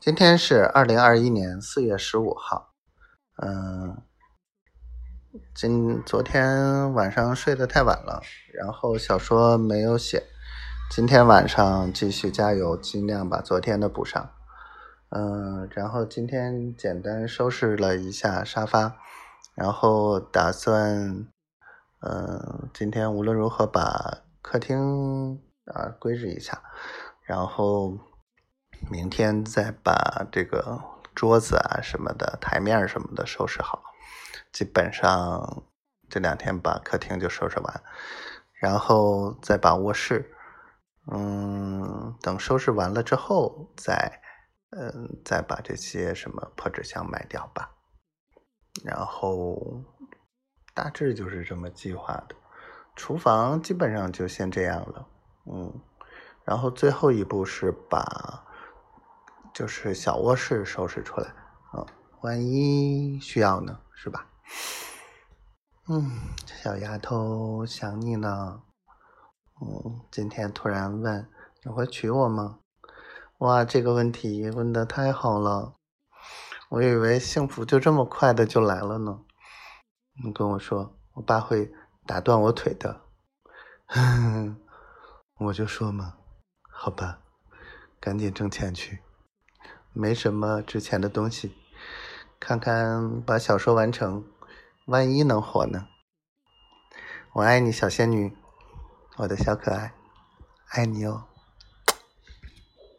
今天是二零二一年四月十五号，嗯，今昨天晚上睡得太晚了，然后小说没有写，今天晚上继续加油，尽量把昨天的补上，嗯，然后今天简单收拾了一下沙发，然后打算，嗯，今天无论如何把客厅啊归置一下，然后。明天再把这个桌子啊什么的、台面什么的收拾好，基本上这两天把客厅就收拾完，然后再把卧室，嗯，等收拾完了之后再，嗯，再把这些什么破纸箱卖掉吧。然后大致就是这么计划的，厨房基本上就先这样了，嗯，然后最后一步是把。就是小卧室收拾出来，啊，万一需要呢，是吧？嗯，小丫头想你呢。嗯，今天突然问你会娶我吗？哇，这个问题问的太好了，我以为幸福就这么快的就来了呢。你跟我说，我爸会打断我腿的。我就说嘛，好吧，赶紧挣钱去。没什么值钱的东西，看看把小说完成，万一能火呢？我爱你，小仙女，我的小可爱，爱你哦。